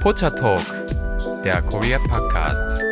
Pocha Talk, der Korea Podcast.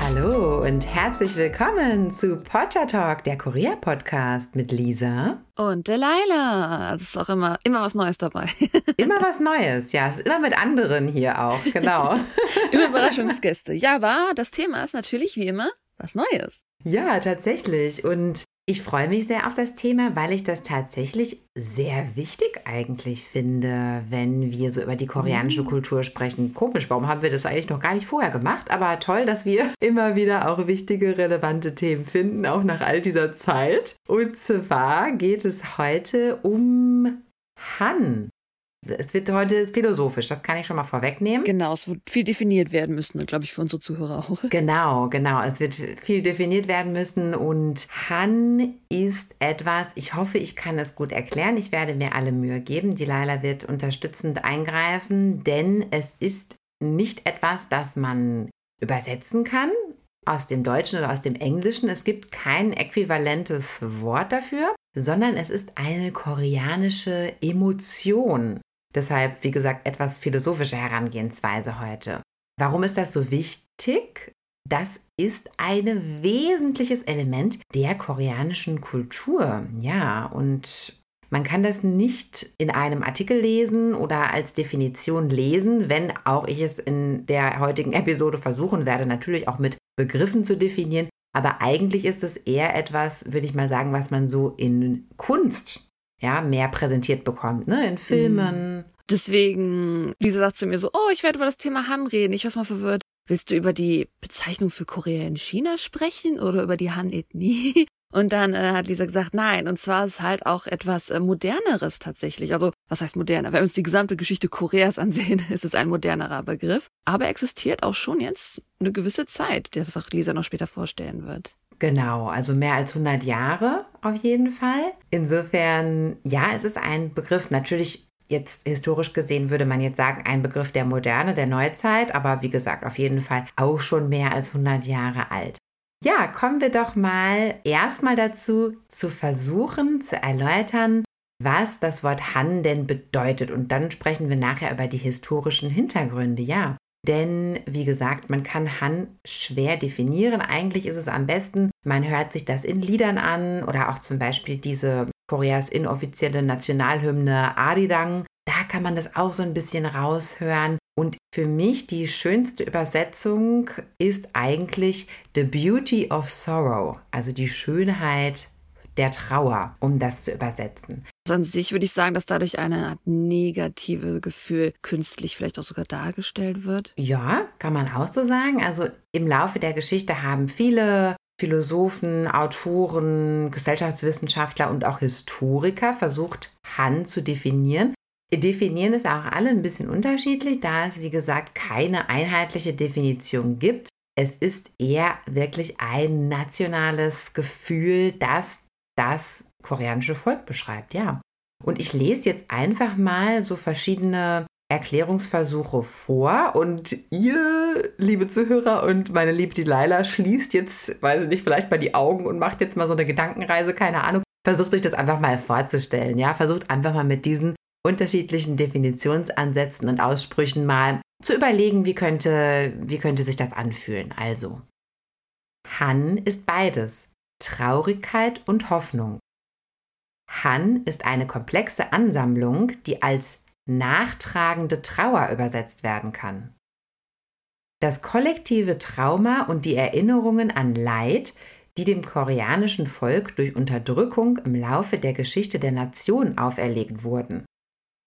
Hallo und herzlich willkommen zu Pocha Talk, der Korea Podcast mit Lisa und Delilah. Es ist auch immer, immer was Neues dabei. immer was Neues, ja. Es ist immer mit anderen hier auch, genau. immer Überraschungsgäste. Ja, aber das Thema ist natürlich wie immer was Neues. Ja, tatsächlich. Und ich freue mich sehr auf das Thema, weil ich das tatsächlich sehr wichtig eigentlich finde, wenn wir so über die koreanische mhm. Kultur sprechen. Komisch, warum haben wir das eigentlich noch gar nicht vorher gemacht? Aber toll, dass wir immer wieder auch wichtige, relevante Themen finden, auch nach all dieser Zeit. Und zwar geht es heute um Han. Es wird heute philosophisch, das kann ich schon mal vorwegnehmen. Genau, es wird viel definiert werden müssen, glaube ich, für unsere Zuhörer auch. Genau, genau. Es wird viel definiert werden müssen und Han ist etwas, ich hoffe, ich kann es gut erklären. Ich werde mir alle Mühe geben. Die Laila wird unterstützend eingreifen, denn es ist nicht etwas, das man übersetzen kann aus dem Deutschen oder aus dem Englischen. Es gibt kein äquivalentes Wort dafür, sondern es ist eine koreanische Emotion. Deshalb, wie gesagt, etwas philosophische Herangehensweise heute. Warum ist das so wichtig? Das ist ein wesentliches Element der koreanischen Kultur. Ja, und man kann das nicht in einem Artikel lesen oder als Definition lesen, wenn auch ich es in der heutigen Episode versuchen werde, natürlich auch mit Begriffen zu definieren. Aber eigentlich ist es eher etwas, würde ich mal sagen, was man so in Kunst ja, mehr präsentiert bekommt, ne? In Filmen. Mhm. Deswegen, Lisa sagt zu mir so, oh, ich werde über das Thema Han reden. Ich war mal verwirrt. Willst du über die Bezeichnung für Korea in China sprechen oder über die Han-Ethnie? Und dann äh, hat Lisa gesagt, nein. Und zwar ist es halt auch etwas äh, moderneres tatsächlich. Also, was heißt moderner? Wenn wir uns die gesamte Geschichte Koreas ansehen, ist es ein modernerer Begriff. Aber existiert auch schon jetzt eine gewisse Zeit, der was auch Lisa noch später vorstellen wird. Genau, also mehr als 100 Jahre auf jeden Fall. Insofern, ja, es ist ein Begriff. Natürlich jetzt historisch gesehen würde man jetzt sagen, ein Begriff der Moderne, der Neuzeit, aber wie gesagt, auf jeden Fall auch schon mehr als 100 Jahre alt. Ja, kommen wir doch mal erstmal dazu, zu versuchen zu erläutern, was das Wort Han denn bedeutet. Und dann sprechen wir nachher über die historischen Hintergründe, ja. Denn wie gesagt, man kann Han schwer definieren. Eigentlich ist es am besten, man hört sich das in Liedern an oder auch zum Beispiel diese Koreas inoffizielle Nationalhymne Arirang. Da kann man das auch so ein bisschen raushören. Und für mich die schönste Übersetzung ist eigentlich The Beauty of Sorrow, also die Schönheit der Trauer, um das zu übersetzen. Also an sich würde ich sagen, dass dadurch eine Art negative Gefühl künstlich vielleicht auch sogar dargestellt wird. Ja, kann man auch so sagen. Also im Laufe der Geschichte haben viele Philosophen, Autoren, Gesellschaftswissenschaftler und auch Historiker versucht, Han zu definieren. Definieren es auch alle ein bisschen unterschiedlich, da es, wie gesagt, keine einheitliche Definition gibt. Es ist eher wirklich ein nationales Gefühl, das das koreanische Volk beschreibt, ja. Und ich lese jetzt einfach mal so verschiedene Erklärungsversuche vor und ihr, liebe Zuhörer und meine liebe Delilah, schließt jetzt, weiß ich nicht, vielleicht mal die Augen und macht jetzt mal so eine Gedankenreise, keine Ahnung. Versucht euch das einfach mal vorzustellen, ja. Versucht einfach mal mit diesen unterschiedlichen Definitionsansätzen und Aussprüchen mal zu überlegen, wie könnte, wie könnte sich das anfühlen. Also, Han ist beides. Traurigkeit und Hoffnung. Han ist eine komplexe Ansammlung, die als nachtragende Trauer übersetzt werden kann. Das kollektive Trauma und die Erinnerungen an Leid, die dem koreanischen Volk durch Unterdrückung im Laufe der Geschichte der Nation auferlegt wurden.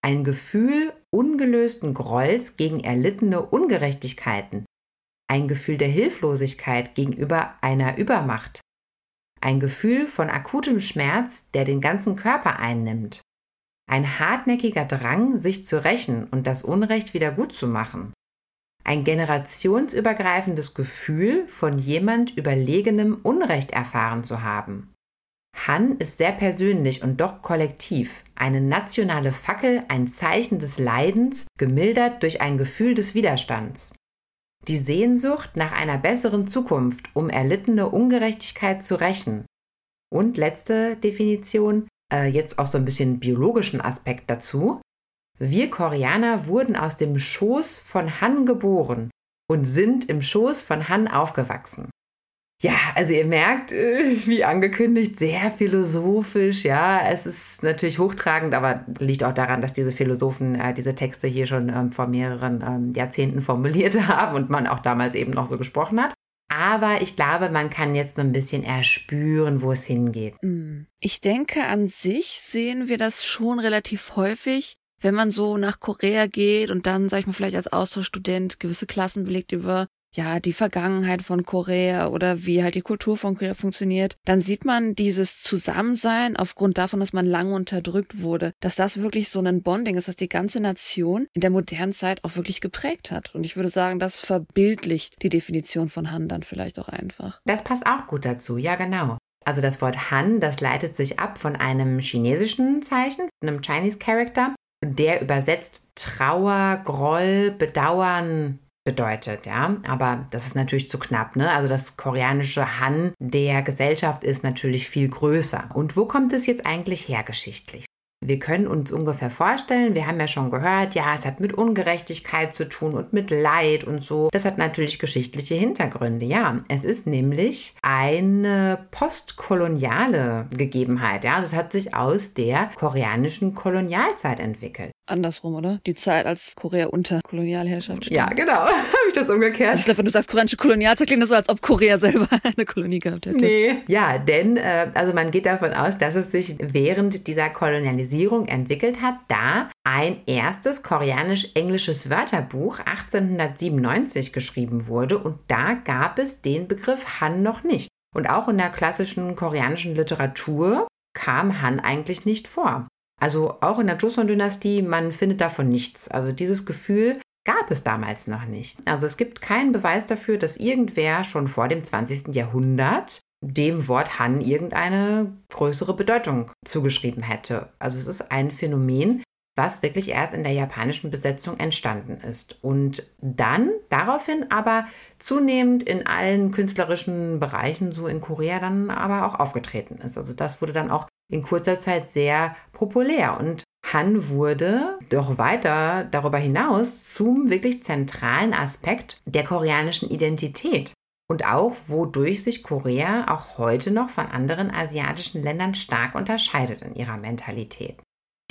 Ein Gefühl ungelösten Grolls gegen erlittene Ungerechtigkeiten, ein Gefühl der Hilflosigkeit gegenüber einer Übermacht, ein Gefühl von akutem Schmerz, der den ganzen Körper einnimmt. Ein hartnäckiger Drang, sich zu rächen und das Unrecht wieder gut zu machen. Ein generationsübergreifendes Gefühl, von jemand überlegenem Unrecht erfahren zu haben. Han ist sehr persönlich und doch kollektiv, eine nationale Fackel, ein Zeichen des Leidens, gemildert durch ein Gefühl des Widerstands. Die Sehnsucht nach einer besseren Zukunft, um erlittene Ungerechtigkeit zu rächen. Und letzte Definition, äh, jetzt auch so ein bisschen biologischen Aspekt dazu. wir Koreaner wurden aus dem Schoß von Han geboren und sind im Schoß von Han aufgewachsen. Ja, also ihr merkt, äh, wie angekündigt, sehr philosophisch. Ja, es ist natürlich hochtragend, aber liegt auch daran, dass diese Philosophen äh, diese Texte hier schon ähm, vor mehreren ähm, Jahrzehnten formuliert haben und man auch damals eben noch so gesprochen hat. Aber ich glaube, man kann jetzt so ein bisschen erspüren, wo es hingeht. Hm. Ich denke, an sich sehen wir das schon relativ häufig, wenn man so nach Korea geht und dann, sag ich mal, vielleicht als Austauschstudent gewisse Klassen belegt über ja, die Vergangenheit von Korea oder wie halt die Kultur von Korea funktioniert, dann sieht man dieses Zusammensein aufgrund davon, dass man lange unterdrückt wurde, dass das wirklich so ein Bonding ist, dass die ganze Nation in der modernen Zeit auch wirklich geprägt hat. Und ich würde sagen, das verbildlicht die Definition von Han dann vielleicht auch einfach. Das passt auch gut dazu, ja genau. Also das Wort Han, das leitet sich ab von einem chinesischen Zeichen, einem Chinese Character, der übersetzt Trauer, Groll, Bedauern bedeutet, ja. Aber das ist natürlich zu knapp, ne? Also das koreanische Han der Gesellschaft ist natürlich viel größer. Und wo kommt es jetzt eigentlich her geschichtlich? Wir können uns ungefähr vorstellen, wir haben ja schon gehört, ja, es hat mit Ungerechtigkeit zu tun und mit Leid und so. Das hat natürlich geschichtliche Hintergründe, ja. Es ist nämlich eine postkoloniale Gegebenheit, ja. Also es hat sich aus der koreanischen Kolonialzeit entwickelt andersrum, oder? Die Zeit, als Korea unter Kolonialherrschaft steht. Ja, genau. Habe ich das umgekehrt? Also ich glaube, wenn du sagst koreanische Kolonialzeit, klingt das so, als ob Korea selber eine Kolonie gehabt hätte. Nee. Ja, denn äh, also man geht davon aus, dass es sich während dieser Kolonialisierung entwickelt hat, da ein erstes koreanisch-englisches Wörterbuch 1897 geschrieben wurde und da gab es den Begriff Han noch nicht. Und auch in der klassischen koreanischen Literatur kam Han eigentlich nicht vor. Also auch in der Joseon-Dynastie, man findet davon nichts. Also dieses Gefühl gab es damals noch nicht. Also es gibt keinen Beweis dafür, dass irgendwer schon vor dem 20. Jahrhundert dem Wort Han irgendeine größere Bedeutung zugeschrieben hätte. Also es ist ein Phänomen, was wirklich erst in der japanischen Besetzung entstanden ist und dann daraufhin aber zunehmend in allen künstlerischen Bereichen so in Korea dann aber auch aufgetreten ist. Also das wurde dann auch in kurzer Zeit sehr populär und Han wurde doch weiter darüber hinaus zum wirklich zentralen Aspekt der koreanischen Identität und auch wodurch sich Korea auch heute noch von anderen asiatischen Ländern stark unterscheidet in ihrer Mentalität.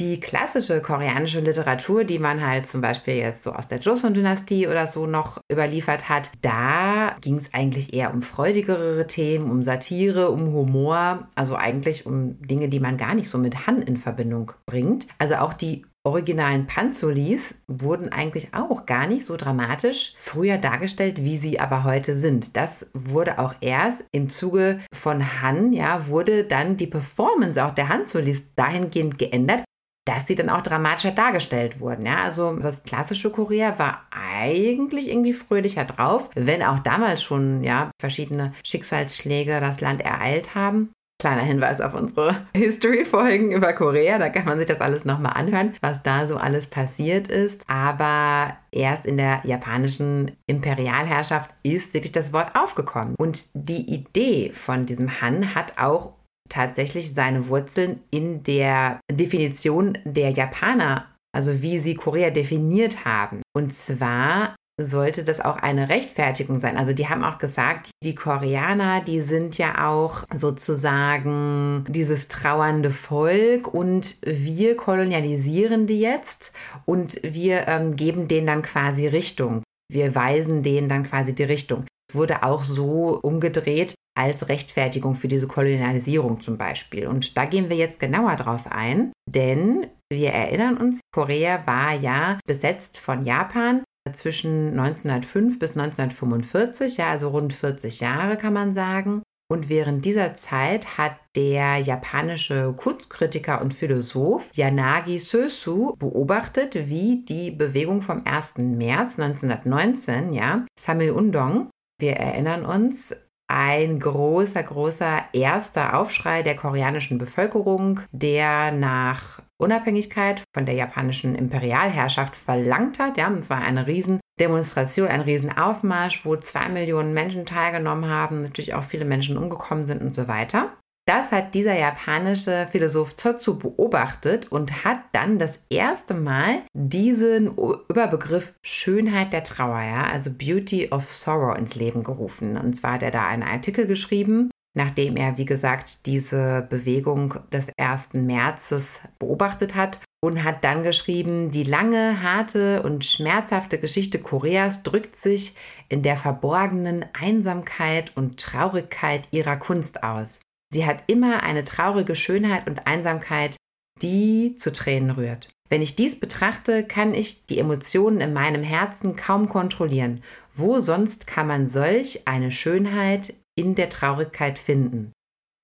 Die klassische koreanische Literatur, die man halt zum Beispiel jetzt so aus der Joseon-Dynastie oder so noch überliefert hat, da ging es eigentlich eher um freudigere Themen, um Satire, um Humor, also eigentlich um Dinge, die man gar nicht so mit Han in Verbindung bringt. Also auch die originalen Panzolis wurden eigentlich auch gar nicht so dramatisch früher dargestellt, wie sie aber heute sind. Das wurde auch erst im Zuge von Han, ja, wurde dann die Performance auch der Hanzolis dahingehend geändert, dass sie dann auch dramatischer dargestellt wurden. Ja, also das klassische Korea war eigentlich irgendwie fröhlicher drauf, wenn auch damals schon ja verschiedene Schicksalsschläge das Land ereilt haben. Kleiner Hinweis auf unsere History-Folgen über Korea, da kann man sich das alles nochmal anhören, was da so alles passiert ist. Aber erst in der japanischen Imperialherrschaft ist wirklich das Wort aufgekommen. Und die Idee von diesem Han hat auch tatsächlich seine Wurzeln in der Definition der Japaner, also wie sie Korea definiert haben. Und zwar sollte das auch eine Rechtfertigung sein. Also die haben auch gesagt, die Koreaner, die sind ja auch sozusagen dieses trauernde Volk und wir kolonialisieren die jetzt und wir ähm, geben denen dann quasi Richtung. Wir weisen denen dann quasi die Richtung. Wurde auch so umgedreht, als Rechtfertigung für diese Kolonialisierung zum Beispiel. Und da gehen wir jetzt genauer drauf ein, denn wir erinnern uns, Korea war ja besetzt von Japan zwischen 1905 bis 1945, ja, also rund 40 Jahre kann man sagen. Und während dieser Zeit hat der japanische Kunstkritiker und Philosoph Yanagi Sösu beobachtet, wie die Bewegung vom 1. März 1919, ja, Samil Undong, wir erinnern uns, ein großer, großer erster Aufschrei der koreanischen Bevölkerung, der nach Unabhängigkeit von der japanischen Imperialherrschaft verlangt hat. Ja, und zwar eine Riesendemonstration, ein Riesenaufmarsch, wo zwei Millionen Menschen teilgenommen haben, natürlich auch viele Menschen umgekommen sind und so weiter. Das hat dieser japanische Philosoph Zotsu beobachtet und hat dann das erste Mal diesen Überbegriff Schönheit der Trauer, ja, also Beauty of Sorrow ins Leben gerufen. Und zwar hat er da einen Artikel geschrieben, nachdem er, wie gesagt, diese Bewegung des 1. Märzes beobachtet hat und hat dann geschrieben, die lange, harte und schmerzhafte Geschichte Koreas drückt sich in der verborgenen Einsamkeit und Traurigkeit ihrer Kunst aus. Sie hat immer eine traurige Schönheit und Einsamkeit, die zu Tränen rührt. Wenn ich dies betrachte, kann ich die Emotionen in meinem Herzen kaum kontrollieren. Wo sonst kann man solch eine Schönheit in der Traurigkeit finden?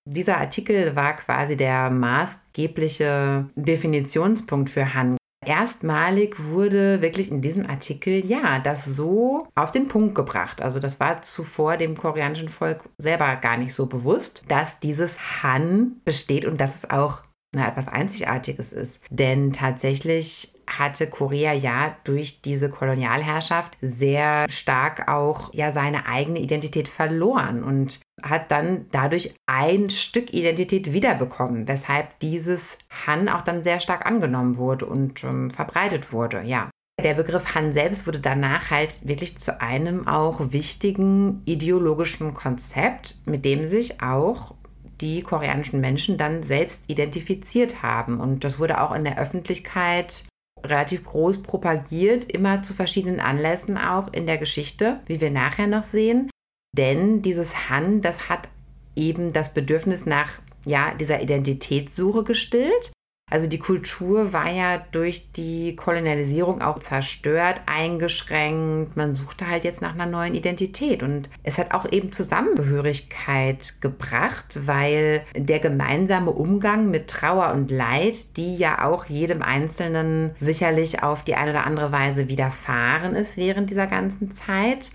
Dieser Artikel war quasi der maßgebliche Definitionspunkt für Han. Erstmalig wurde wirklich in diesem Artikel ja das so auf den Punkt gebracht. Also das war zuvor dem koreanischen Volk selber gar nicht so bewusst, dass dieses Han besteht und dass es auch na, etwas Einzigartiges ist. Denn tatsächlich hatte Korea ja durch diese Kolonialherrschaft sehr stark auch ja seine eigene Identität verloren und hat dann dadurch ein Stück Identität wiederbekommen, weshalb dieses Han auch dann sehr stark angenommen wurde und ähm, verbreitet wurde, ja. Der Begriff Han selbst wurde danach halt wirklich zu einem auch wichtigen ideologischen Konzept, mit dem sich auch die koreanischen Menschen dann selbst identifiziert haben. Und das wurde auch in der Öffentlichkeit relativ groß propagiert, immer zu verschiedenen Anlässen auch in der Geschichte, wie wir nachher noch sehen. Denn dieses Han, das hat eben das Bedürfnis nach ja, dieser Identitätssuche gestillt. Also die Kultur war ja durch die Kolonialisierung auch zerstört, eingeschränkt. Man suchte halt jetzt nach einer neuen Identität. Und es hat auch eben Zusammengehörigkeit gebracht, weil der gemeinsame Umgang mit Trauer und Leid, die ja auch jedem Einzelnen sicherlich auf die eine oder andere Weise widerfahren ist während dieser ganzen Zeit,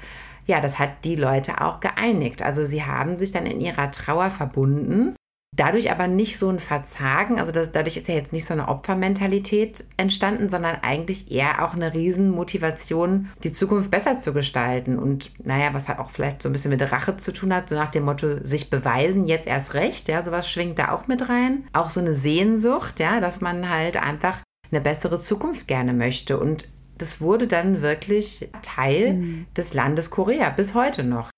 ja, das hat die Leute auch geeinigt. Also sie haben sich dann in ihrer Trauer verbunden Dadurch aber nicht so ein Verzagen, also das, dadurch ist ja jetzt nicht so eine Opfermentalität entstanden, sondern eigentlich eher auch eine Riesenmotivation, die Zukunft besser zu gestalten. Und naja, was halt auch vielleicht so ein bisschen mit Rache zu tun hat, so nach dem Motto, sich beweisen, jetzt erst recht, ja, sowas schwingt da auch mit rein. Auch so eine Sehnsucht, ja, dass man halt einfach eine bessere Zukunft gerne möchte. Und das wurde dann wirklich Teil mhm. des Landes Korea bis heute noch.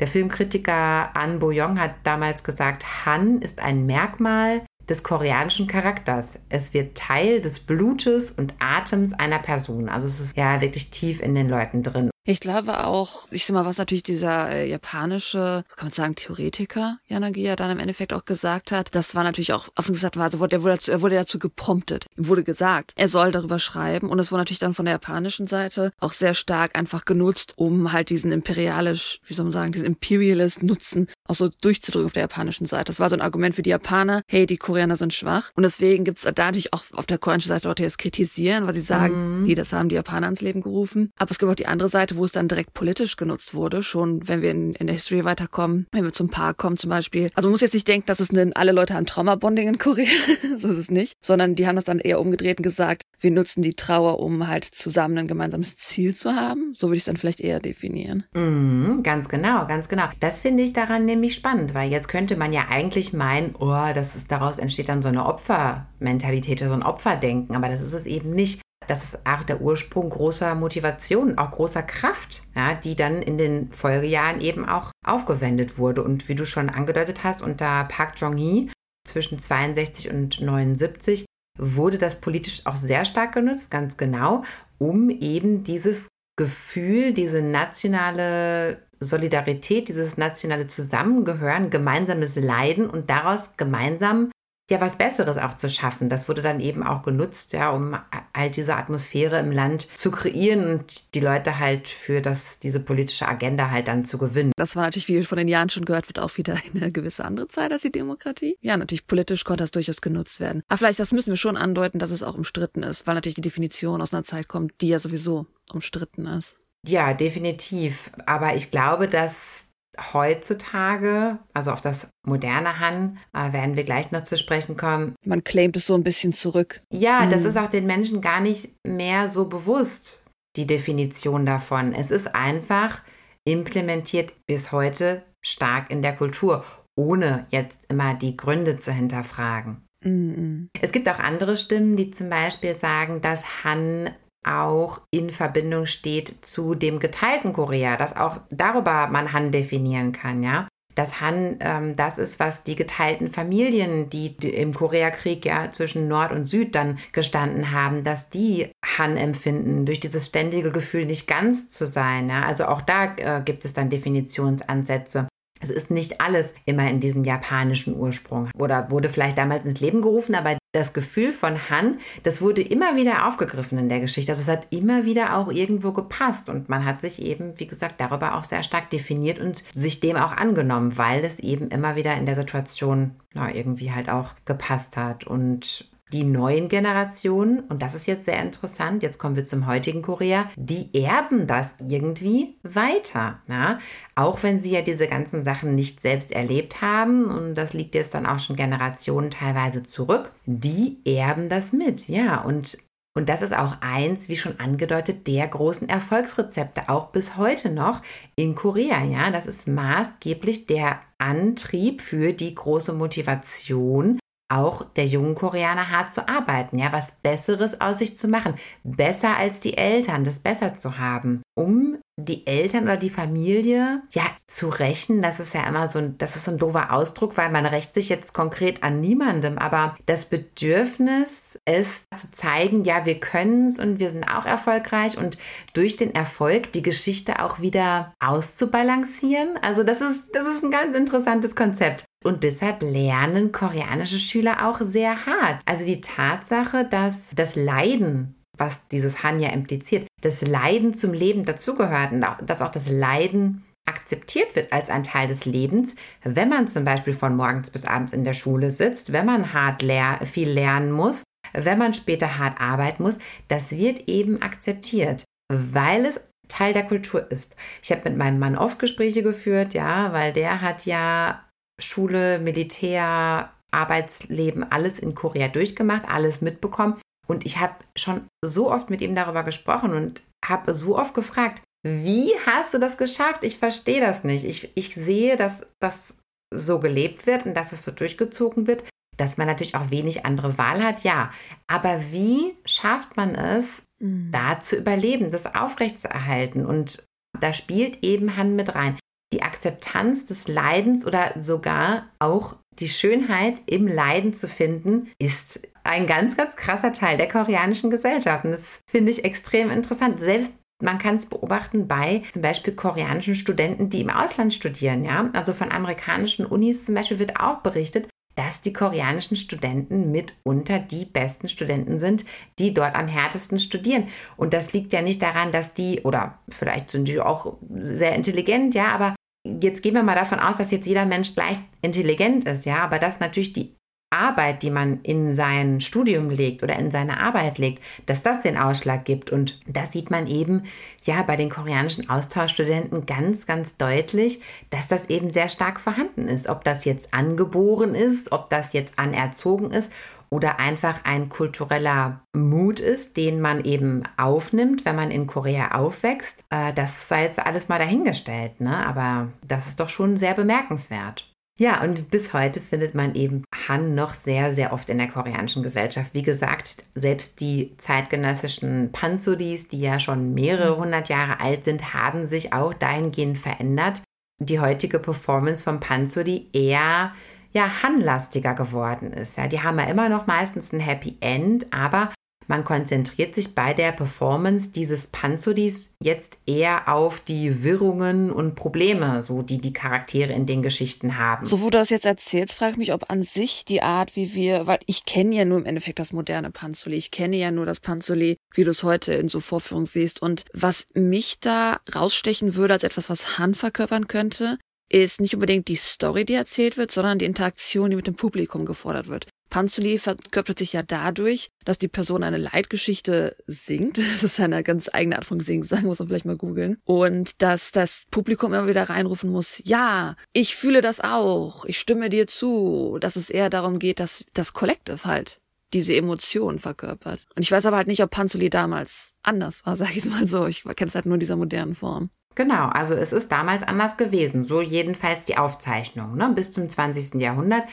Der Filmkritiker An Bo-young hat damals gesagt, Han ist ein Merkmal des koreanischen Charakters. Es wird Teil des Blutes und Atems einer Person. Also es ist ja wirklich tief in den Leuten drin. Ich glaube auch, ich sag mal, was natürlich dieser äh, japanische, kann man sagen, Theoretiker Yanagiya dann im Endeffekt auch gesagt hat, das war natürlich auch offen gesagt, also wurde, er, wurde dazu, er wurde dazu gepromptet. Ihm wurde gesagt, er soll darüber schreiben und es wurde natürlich dann von der japanischen Seite auch sehr stark einfach genutzt, um halt diesen imperialisch, wie soll man sagen, diesen Imperialist Nutzen auch so durchzudrücken auf der japanischen Seite. Das war so ein Argument für die Japaner, hey, die Koreaner sind schwach. Und deswegen gibt es da natürlich auch auf der koreanischen Seite Leute, die das kritisieren, weil sie sagen, mhm. nee, das haben die Japaner ans Leben gerufen. Aber es gibt auch die andere Seite, wo es dann direkt politisch genutzt wurde, schon wenn wir in, in der History weiterkommen, wenn wir zum Park kommen zum Beispiel. Also man muss jetzt nicht denken, dass es eine, alle Leute haben Trauma-Bonding in Korea, so ist es nicht, sondern die haben das dann eher umgedreht und gesagt, wir nutzen die Trauer, um halt zusammen ein gemeinsames Ziel zu haben. So würde ich es dann vielleicht eher definieren. Mhm, ganz genau, ganz genau. Das finde ich daran nämlich spannend, weil jetzt könnte man ja eigentlich meinen, oh, das ist, daraus entsteht dann so eine Opfermentalität oder so ein Opferdenken, aber das ist es eben nicht das ist auch der Ursprung großer Motivation, auch großer Kraft, ja, die dann in den Folgejahren eben auch aufgewendet wurde. Und wie du schon angedeutet hast, unter Park Jong-hee zwischen 62 und 79 wurde das politisch auch sehr stark genutzt, ganz genau, um eben dieses Gefühl, diese nationale Solidarität, dieses nationale Zusammengehören, gemeinsames Leiden und daraus gemeinsam ja was Besseres auch zu schaffen. Das wurde dann eben auch genutzt, ja, um all diese Atmosphäre im Land zu kreieren und die Leute halt für das, diese politische Agenda halt dann zu gewinnen. Das war natürlich, wie von den Jahren schon gehört wird, auch wieder eine gewisse andere Zeit als die Demokratie. Ja, natürlich politisch konnte das durchaus genutzt werden. Aber vielleicht, das müssen wir schon andeuten, dass es auch umstritten ist, weil natürlich die Definition aus einer Zeit kommt, die ja sowieso umstritten ist. Ja, definitiv. Aber ich glaube, dass heutzutage, also auf das moderne Han, äh, werden wir gleich noch zu sprechen kommen. Man claimt es so ein bisschen zurück. Ja, mhm. das ist auch den Menschen gar nicht mehr so bewusst, die Definition davon. Es ist einfach implementiert bis heute stark in der Kultur. ohne jetzt immer die Gründe zu hinterfragen. Mhm. Es gibt auch andere Stimmen, die zum Beispiel sagen, dass Han auch in Verbindung steht zu dem geteilten Korea, dass auch darüber man Han definieren kann, ja. Dass Han ähm, das ist, was die geteilten Familien, die, die im Koreakrieg ja zwischen Nord und Süd dann gestanden haben, dass die Han empfinden, durch dieses ständige Gefühl nicht ganz zu sein. Ja? Also auch da äh, gibt es dann Definitionsansätze. Es ist nicht alles immer in diesem japanischen Ursprung oder wurde vielleicht damals ins Leben gerufen, aber das Gefühl von Han, das wurde immer wieder aufgegriffen in der Geschichte. Also es hat immer wieder auch irgendwo gepasst und man hat sich eben, wie gesagt, darüber auch sehr stark definiert und sich dem auch angenommen, weil es eben immer wieder in der Situation na, irgendwie halt auch gepasst hat. Und die neuen Generationen, und das ist jetzt sehr interessant, jetzt kommen wir zum heutigen Korea, die erben das irgendwie weiter. Ja? Auch wenn sie ja diese ganzen Sachen nicht selbst erlebt haben, und das liegt jetzt dann auch schon Generationen teilweise zurück, die erben das mit. Ja, und und das ist auch eins, wie schon angedeutet, der großen Erfolgsrezepte, auch bis heute noch in Korea. Ja, das ist maßgeblich der Antrieb für die große Motivation, auch der jungen Koreaner hart zu arbeiten, ja, was Besseres aus sich zu machen, besser als die Eltern, das besser zu haben, um die Eltern oder die Familie ja zu rächen, das ist ja immer so ein, das ist so ein doofer Ausdruck, weil man rächt sich jetzt konkret an niemandem, aber das Bedürfnis, es zu zeigen, ja, wir können es und wir sind auch erfolgreich und durch den Erfolg die Geschichte auch wieder auszubalancieren. Also das ist, das ist ein ganz interessantes Konzept. Und deshalb lernen koreanische Schüler auch sehr hart. Also die Tatsache, dass das Leiden was dieses Han ja impliziert, das Leiden zum Leben dazugehört und dass auch das Leiden akzeptiert wird als ein Teil des Lebens, wenn man zum Beispiel von morgens bis abends in der Schule sitzt, wenn man hart ler viel lernen muss, wenn man später hart arbeiten muss, das wird eben akzeptiert, weil es Teil der Kultur ist. Ich habe mit meinem Mann oft Gespräche geführt, ja, weil der hat ja Schule, Militär, Arbeitsleben, alles in Korea durchgemacht, alles mitbekommen. Und ich habe schon so oft mit ihm darüber gesprochen und habe so oft gefragt, wie hast du das geschafft? Ich verstehe das nicht. Ich, ich sehe, dass das so gelebt wird und dass es so durchgezogen wird, dass man natürlich auch wenig andere Wahl hat, ja. Aber wie schafft man es, mhm. da zu überleben, das aufrechtzuerhalten? Und da spielt eben Han mit rein. Die Akzeptanz des Leidens oder sogar auch die Schönheit im Leiden zu finden, ist ein ganz, ganz krasser Teil der koreanischen Gesellschaft. Und das finde ich extrem interessant. Selbst man kann es beobachten bei zum Beispiel koreanischen Studenten, die im Ausland studieren. Ja? Also von amerikanischen Unis zum Beispiel wird auch berichtet, dass die koreanischen Studenten mitunter die besten Studenten sind, die dort am härtesten studieren. Und das liegt ja nicht daran, dass die, oder vielleicht sind die auch sehr intelligent, ja, aber jetzt gehen wir mal davon aus, dass jetzt jeder Mensch gleich intelligent ist, ja, aber dass natürlich die Arbeit, die man in sein Studium legt oder in seine Arbeit legt, dass das den Ausschlag gibt. Und das sieht man eben ja bei den koreanischen Austauschstudenten ganz, ganz deutlich, dass das eben sehr stark vorhanden ist. Ob das jetzt angeboren ist, ob das jetzt anerzogen ist oder einfach ein kultureller Mut ist, den man eben aufnimmt, wenn man in Korea aufwächst. Äh, das sei jetzt alles mal dahingestellt, ne? aber das ist doch schon sehr bemerkenswert. Ja, und bis heute findet man eben Han noch sehr, sehr oft in der koreanischen Gesellschaft. Wie gesagt, selbst die zeitgenössischen Pansudis, die ja schon mehrere mhm. hundert Jahre alt sind, haben sich auch dahingehend verändert. Die heutige Performance vom Pansudi eher ja, hanlastiger geworden ist. Ja, die haben ja immer noch meistens ein Happy End, aber man konzentriert sich bei der Performance dieses Panzodis jetzt eher auf die Wirrungen und Probleme, so die die Charaktere in den Geschichten haben. So, wo du das jetzt erzählst, frage ich mich, ob an sich die Art, wie wir, weil ich kenne ja nur im Endeffekt das moderne Panzoli. Ich kenne ja nur das Panzoli, wie du es heute in so Vorführungen siehst. Und was mich da rausstechen würde als etwas, was Han verkörpern könnte, ist nicht unbedingt die Story, die erzählt wird, sondern die Interaktion, die mit dem Publikum gefordert wird. Panzuli verkörpert sich ja dadurch, dass die Person eine Leitgeschichte singt. Das ist eine ganz eigene Art von Singsang, muss man vielleicht mal googeln. Und dass das Publikum immer wieder reinrufen muss, ja, ich fühle das auch, ich stimme dir zu. Dass es eher darum geht, dass das Collective halt diese Emotionen verkörpert. Und ich weiß aber halt nicht, ob Panzuli damals anders war, sag ich mal so. Ich kenne es halt nur in dieser modernen Form. Genau, also es ist damals anders gewesen. So jedenfalls die Aufzeichnung. Ne? Bis zum 20. Jahrhundert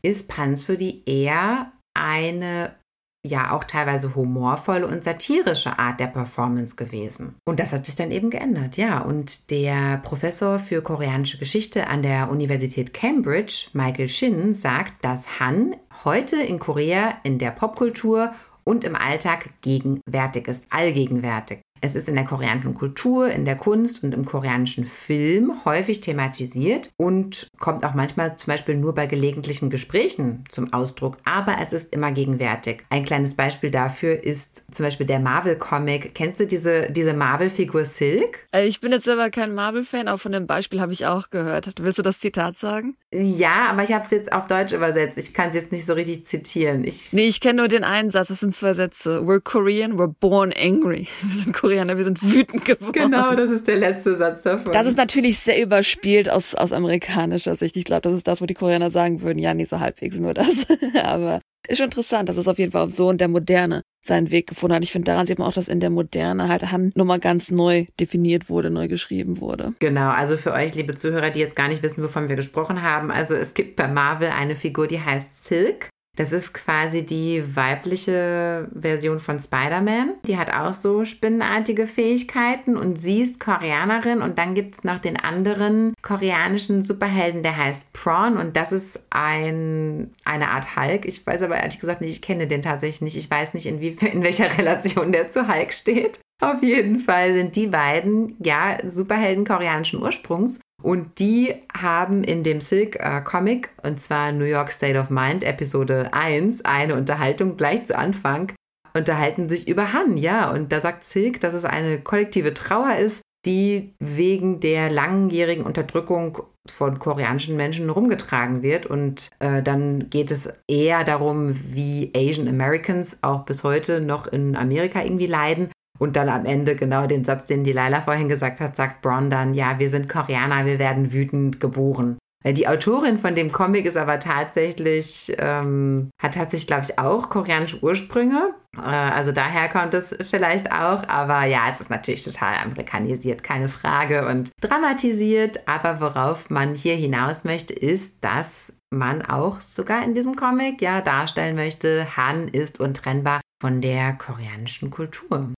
ist Panzuri eher eine ja auch teilweise humorvolle und satirische Art der Performance gewesen. Und das hat sich dann eben geändert, ja. Und der Professor für koreanische Geschichte an der Universität Cambridge, Michael Shin, sagt, dass Han heute in Korea in der Popkultur und im Alltag gegenwärtig ist, allgegenwärtig. Es ist in der koreanischen Kultur, in der Kunst und im koreanischen Film häufig thematisiert und kommt auch manchmal zum Beispiel nur bei gelegentlichen Gesprächen zum Ausdruck, aber es ist immer gegenwärtig. Ein kleines Beispiel dafür ist zum Beispiel der Marvel-Comic. Kennst du diese, diese Marvel-Figur Silk? Äh, ich bin jetzt selber kein Marvel-Fan, aber von dem Beispiel habe ich auch gehört. Willst du das Zitat sagen? Ja, aber ich habe es jetzt auf Deutsch übersetzt. Ich kann es jetzt nicht so richtig zitieren. Ich nee, ich kenne nur den einen Satz. Das sind zwei Sätze. We're Korean, we're born angry. Wir sind Koreaner wir sind wütend geworden. Genau, das ist der letzte Satz davon. Das ist natürlich sehr überspielt aus, aus amerikanischer Sicht. Ich glaube, das ist das, wo die Koreaner sagen würden, ja, nicht so halbwegs nur das. Aber ist schon interessant, dass es auf jeden Fall so in der Moderne seinen Weg gefunden hat. Ich finde, daran sieht man auch, dass in der Moderne halt Hand nochmal ganz neu definiert wurde, neu geschrieben wurde. Genau, also für euch, liebe Zuhörer, die jetzt gar nicht wissen, wovon wir gesprochen haben. Also es gibt bei Marvel eine Figur, die heißt Silk. Das ist quasi die weibliche Version von Spider-Man. Die hat auch so spinnenartige Fähigkeiten und sie ist Koreanerin. Und dann gibt es noch den anderen koreanischen Superhelden, der heißt Prawn. Und das ist ein, eine Art Hulk. Ich weiß aber ehrlich gesagt nicht, ich kenne den tatsächlich nicht. Ich weiß nicht, in, wie, in welcher Relation der zu Hulk steht. Auf jeden Fall sind die beiden ja Superhelden koreanischen Ursprungs und die haben in dem Silk-Comic, äh, und zwar New York State of Mind, Episode 1, eine Unterhaltung gleich zu Anfang, unterhalten sich über Han, ja. Und da sagt Silk, dass es eine kollektive Trauer ist, die wegen der langjährigen Unterdrückung von koreanischen Menschen rumgetragen wird. Und äh, dann geht es eher darum, wie Asian Americans auch bis heute noch in Amerika irgendwie leiden. Und dann am Ende genau den Satz, den die Laila vorhin gesagt hat, sagt Braun dann, ja, wir sind Koreaner, wir werden wütend geboren. Äh, die Autorin von dem Comic ist aber tatsächlich, ähm, hat tatsächlich, glaube ich, auch koreanische Ursprünge. Äh, also daher kommt es vielleicht auch. Aber ja, es ist natürlich total amerikanisiert, keine Frage, und dramatisiert. Aber worauf man hier hinaus möchte, ist, dass man auch sogar in diesem Comic ja darstellen möchte, Han ist untrennbar von der koreanischen Kultur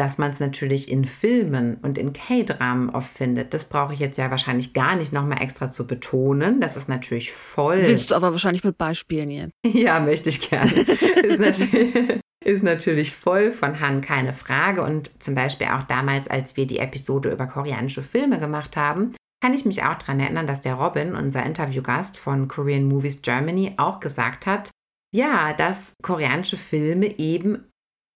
dass man es natürlich in Filmen und in K-Dramen oft findet. Das brauche ich jetzt ja wahrscheinlich gar nicht nochmal extra zu betonen. Das ist natürlich voll. Willst du aber wahrscheinlich mit Beispielen jetzt? Ja, möchte ich gerne. ist, natürlich, ist natürlich voll von Han, keine Frage. Und zum Beispiel auch damals, als wir die Episode über koreanische Filme gemacht haben, kann ich mich auch daran erinnern, dass der Robin, unser Interviewgast von Korean Movies Germany, auch gesagt hat, ja, dass koreanische Filme eben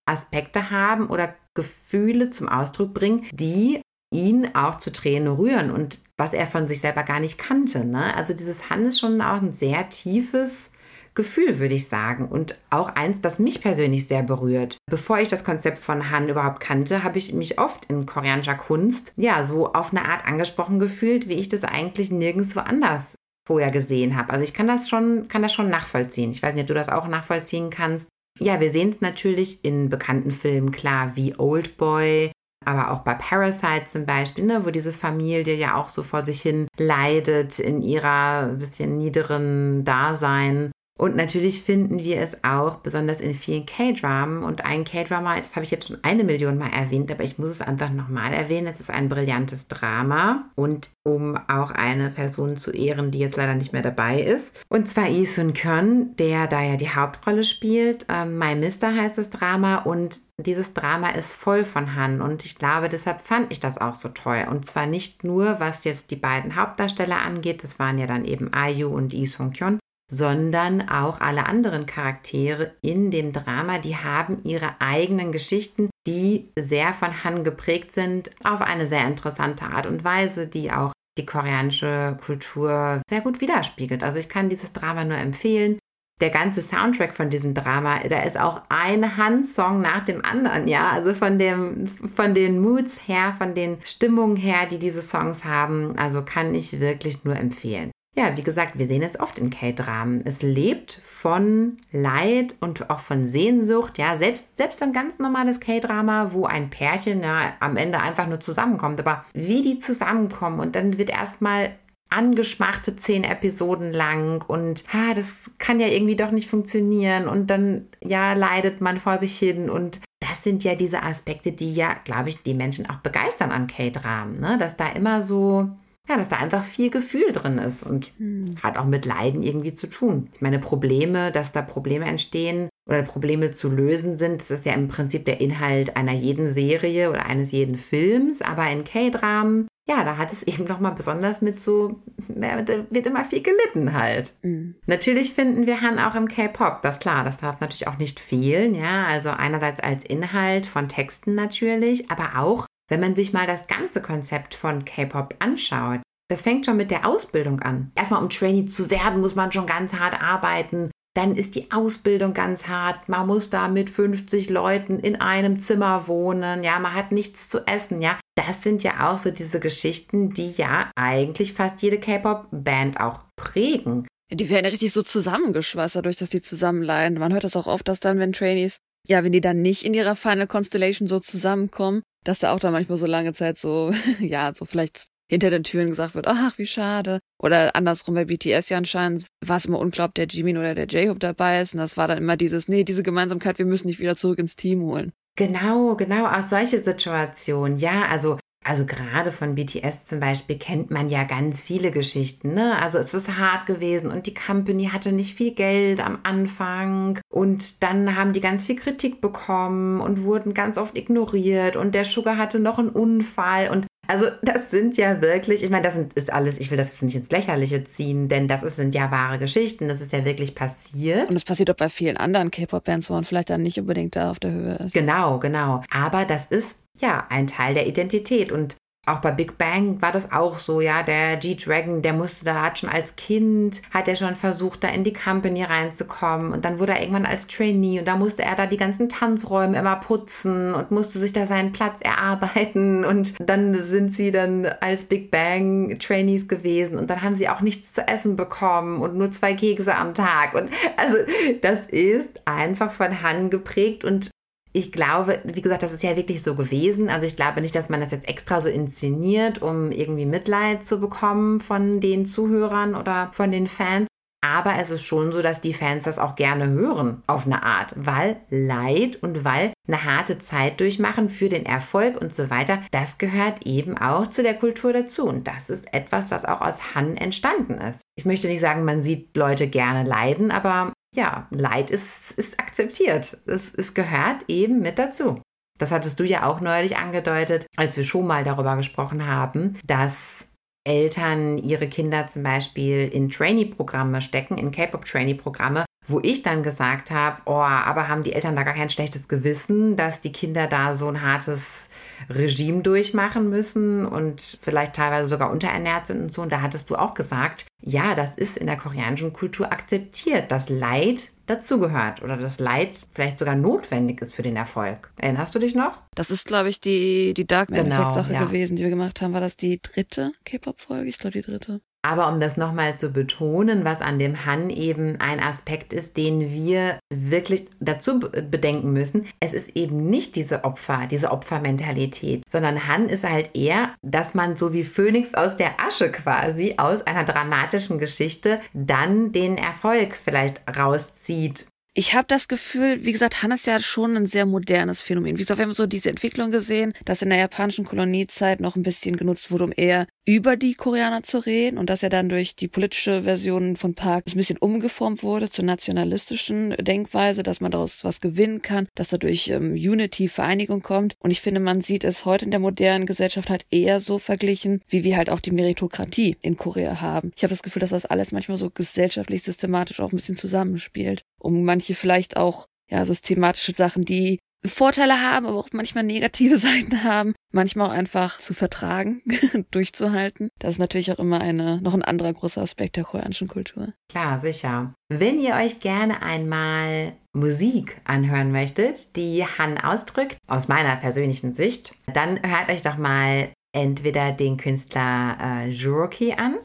Aspekte haben oder Gefühle zum Ausdruck bringen, die ihn auch zu Tränen rühren und was er von sich selber gar nicht kannte. Ne? Also dieses Han ist schon auch ein sehr tiefes Gefühl, würde ich sagen. Und auch eins, das mich persönlich sehr berührt. Bevor ich das Konzept von Han überhaupt kannte, habe ich mich oft in koreanischer Kunst ja so auf eine Art angesprochen gefühlt, wie ich das eigentlich nirgendwo anders vorher gesehen habe. Also ich kann das schon, kann das schon nachvollziehen. Ich weiß nicht, ob du das auch nachvollziehen kannst. Ja, wir sehen es natürlich in bekannten Filmen, klar, wie Old Boy, aber auch bei Parasite zum Beispiel, ne, wo diese Familie ja auch so vor sich hin leidet in ihrer bisschen niederen Dasein. Und natürlich finden wir es auch, besonders in vielen K-Dramen. Und ein K-Drama, das habe ich jetzt schon eine Million Mal erwähnt, aber ich muss es einfach nochmal erwähnen. Es ist ein brillantes Drama. Und um auch eine Person zu ehren, die jetzt leider nicht mehr dabei ist. Und zwar Lee Sun Kyun, der da ja die Hauptrolle spielt. Ähm, My Mister heißt das Drama. Und dieses Drama ist voll von Han. Und ich glaube, deshalb fand ich das auch so toll. Und zwar nicht nur, was jetzt die beiden Hauptdarsteller angeht. Das waren ja dann eben Ayu und Lee Sung Kyun sondern auch alle anderen Charaktere in dem Drama, die haben ihre eigenen Geschichten, die sehr von Han geprägt sind, auf eine sehr interessante Art und Weise, die auch die koreanische Kultur sehr gut widerspiegelt. Also ich kann dieses Drama nur empfehlen. Der ganze Soundtrack von diesem Drama, da ist auch ein Han-Song nach dem anderen, ja. Also von, dem, von den Moods her, von den Stimmungen her, die diese Songs haben, also kann ich wirklich nur empfehlen. Ja, wie gesagt, wir sehen es oft in K-Dramen. Es lebt von Leid und auch von Sehnsucht. Ja, selbst, selbst ein ganz normales K-Drama, wo ein Pärchen ja, am Ende einfach nur zusammenkommt. Aber wie die zusammenkommen und dann wird erstmal angeschmachte zehn Episoden lang und ha, das kann ja irgendwie doch nicht funktionieren und dann ja leidet man vor sich hin und das sind ja diese Aspekte, die ja, glaube ich, die Menschen auch begeistern an K-Dramen, ne? dass da immer so ja, dass da einfach viel Gefühl drin ist und hm. hat auch mit Leiden irgendwie zu tun. Ich meine, Probleme, dass da Probleme entstehen oder Probleme zu lösen sind, das ist ja im Prinzip der Inhalt einer jeden Serie oder eines jeden Films, aber in K-Dramen, ja, da hat es eben nochmal besonders mit so, da wird immer viel gelitten halt. Mhm. Natürlich finden wir Han auch im K-Pop, das klar, das darf natürlich auch nicht fehlen, ja, also einerseits als Inhalt von Texten natürlich, aber auch wenn man sich mal das ganze Konzept von K-Pop anschaut, das fängt schon mit der Ausbildung an. Erstmal, um Trainee zu werden, muss man schon ganz hart arbeiten. Dann ist die Ausbildung ganz hart. Man muss da mit 50 Leuten in einem Zimmer wohnen. Ja, man hat nichts zu essen. Ja, das sind ja auch so diese Geschichten, die ja eigentlich fast jede K-Pop-Band auch prägen. Die werden ja richtig so zusammengeschweißt, dadurch, dass die zusammenleiden. Man hört das auch oft, dass dann, wenn Trainees, ja, wenn die dann nicht in ihrer Final Constellation so zusammenkommen, dass da auch da manchmal so lange Zeit so, ja, so vielleicht hinter den Türen gesagt wird, ach, wie schade. Oder andersrum bei BTS ja anscheinend war es immer ob der Jimin oder der J-Hope dabei ist. Und das war dann immer dieses, nee, diese Gemeinsamkeit, wir müssen dich wieder zurück ins Team holen. Genau, genau, auch solche Situationen. Ja, also also gerade von BTS zum Beispiel kennt man ja ganz viele Geschichten. Ne? Also es ist hart gewesen und die Company hatte nicht viel Geld am Anfang und dann haben die ganz viel Kritik bekommen und wurden ganz oft ignoriert und der Sugar hatte noch einen Unfall und also das sind ja wirklich, ich meine, das ist alles, ich will das nicht ins Lächerliche ziehen, denn das sind ja wahre Geschichten, das ist ja wirklich passiert. Und es passiert auch bei vielen anderen K-Pop-Bands, wo man vielleicht dann nicht unbedingt da auf der Höhe ist. Genau, genau. Aber das ist ja ein Teil der Identität und auch bei Big Bang war das auch so, ja. Der G-Dragon, der musste da, hat schon als Kind, hat er schon versucht, da in die Company reinzukommen. Und dann wurde er irgendwann als Trainee und da musste er da die ganzen Tanzräume immer putzen und musste sich da seinen Platz erarbeiten. Und dann sind sie dann als Big Bang Trainees gewesen und dann haben sie auch nichts zu essen bekommen und nur zwei Kekse am Tag. Und also das ist einfach von Han geprägt und ich glaube, wie gesagt, das ist ja wirklich so gewesen. Also ich glaube nicht, dass man das jetzt extra so inszeniert, um irgendwie Mitleid zu bekommen von den Zuhörern oder von den Fans. Aber es ist schon so, dass die Fans das auch gerne hören, auf eine Art, weil Leid und weil eine harte Zeit durchmachen für den Erfolg und so weiter, das gehört eben auch zu der Kultur dazu. Und das ist etwas, das auch aus Han entstanden ist. Ich möchte nicht sagen, man sieht Leute gerne leiden, aber ja, Leid ist, ist akzeptiert. Es, es gehört eben mit dazu. Das hattest du ja auch neulich angedeutet, als wir schon mal darüber gesprochen haben, dass Eltern ihre Kinder zum Beispiel in Trainee-Programme stecken, in K-Pop-Trainee-Programme, wo ich dann gesagt habe, oh, aber haben die Eltern da gar kein schlechtes Gewissen, dass die Kinder da so ein hartes Regime durchmachen müssen und vielleicht teilweise sogar unterernährt sind und so. Und da hattest du auch gesagt, ja, das ist in der koreanischen Kultur akzeptiert, dass Leid dazugehört oder dass Leid vielleicht sogar notwendig ist für den Erfolg. Erinnerst du dich noch? Das ist, glaube ich, die, die Dark genau, Sache ja. gewesen, die wir gemacht haben. War das die dritte K-Pop-Folge? Ich glaube, die dritte. Aber um das nochmal zu betonen, was an dem Han eben ein Aspekt ist, den wir wirklich dazu bedenken müssen, es ist eben nicht diese Opfer, diese Opfermentalität, sondern Han ist halt eher, dass man so wie Phönix aus der Asche quasi, aus einer dramatischen Geschichte, dann den Erfolg vielleicht rauszieht ich habe das Gefühl, wie gesagt, Han ist ja schon ein sehr modernes Phänomen. Wie gesagt, wir haben so diese Entwicklung gesehen, dass in der japanischen Koloniezeit noch ein bisschen genutzt wurde, um eher über die Koreaner zu reden und dass er dann durch die politische Version von Park ein bisschen umgeformt wurde zur nationalistischen Denkweise, dass man daraus was gewinnen kann, dass dadurch ähm, Unity, Vereinigung kommt. Und ich finde, man sieht es heute in der modernen Gesellschaft halt eher so verglichen, wie wir halt auch die Meritokratie in Korea haben. Ich habe das Gefühl, dass das alles manchmal so gesellschaftlich systematisch auch ein bisschen zusammenspielt, um manche vielleicht auch ja, systematische Sachen, die Vorteile haben, aber auch manchmal negative Seiten haben, manchmal auch einfach zu vertragen, durchzuhalten. Das ist natürlich auch immer eine, noch ein anderer großer Aspekt der koreanischen Kultur. Klar, sicher. Wenn ihr euch gerne einmal Musik anhören möchtet, die Han ausdrückt, aus meiner persönlichen Sicht, dann hört euch doch mal entweder den Künstler äh, Juroki an.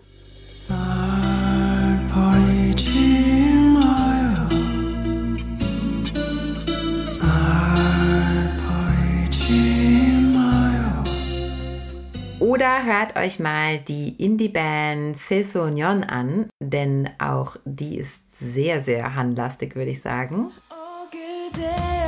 Ah. Oder hört euch mal die Indie-Band Sesonion an, denn auch die ist sehr, sehr handlastig, würde ich sagen. In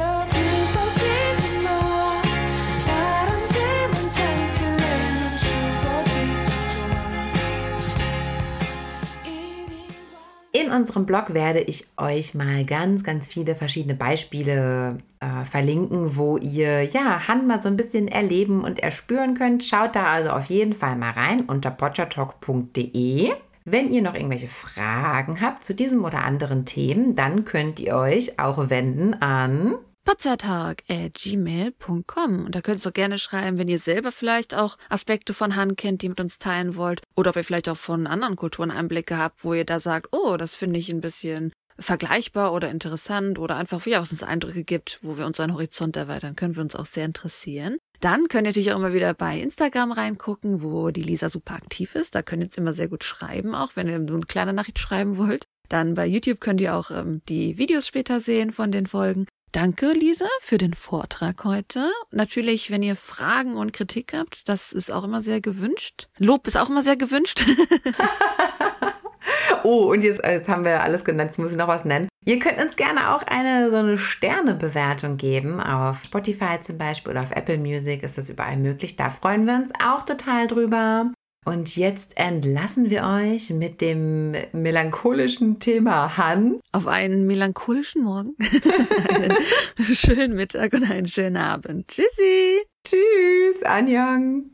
unserem Blog werde ich euch mal ganz, ganz viele verschiedene Beispiele äh, verlinken, wo ihr ja Han mal so ein bisschen erleben und erspüren könnt. Schaut da also auf jeden Fall mal rein unter bocciatalk.de. Wenn ihr noch irgendwelche Fragen habt zu diesem oder anderen Themen, dann könnt ihr euch auch wenden an potzertag.gmail.com. Und da könnt ihr doch gerne schreiben, wenn ihr selber vielleicht auch Aspekte von Han kennt, die mit uns teilen wollt. Oder ob ihr vielleicht auch von anderen Kulturen Einblicke habt, wo ihr da sagt, oh, das finde ich ein bisschen vergleichbar oder interessant oder einfach, wie auch uns Eindrücke gibt, wo wir unseren Horizont erweitern, können wir uns auch sehr interessieren. Dann könnt ihr natürlich auch immer wieder bei Instagram reingucken, wo die Lisa super aktiv ist. Da könnt ihr jetzt immer sehr gut schreiben, auch wenn ihr nur eine kleine Nachricht schreiben wollt. Dann bei YouTube könnt ihr auch ähm, die Videos später sehen von den Folgen. Danke, Lisa, für den Vortrag heute. Natürlich, wenn ihr Fragen und Kritik habt, das ist auch immer sehr gewünscht. Lob ist auch immer sehr gewünscht. oh, und jetzt, jetzt, haben wir alles genannt, jetzt muss ich noch was nennen. Ihr könnt uns gerne auch eine so eine Sternebewertung geben. Auf Spotify zum Beispiel oder auf Apple Music ist das überall möglich. Da freuen wir uns auch total drüber. Und jetzt entlassen wir euch mit dem melancholischen Thema Han. Auf einen melancholischen Morgen, einen schönen Mittag und einen schönen Abend. Tschüssi. Tschüss, Anjang.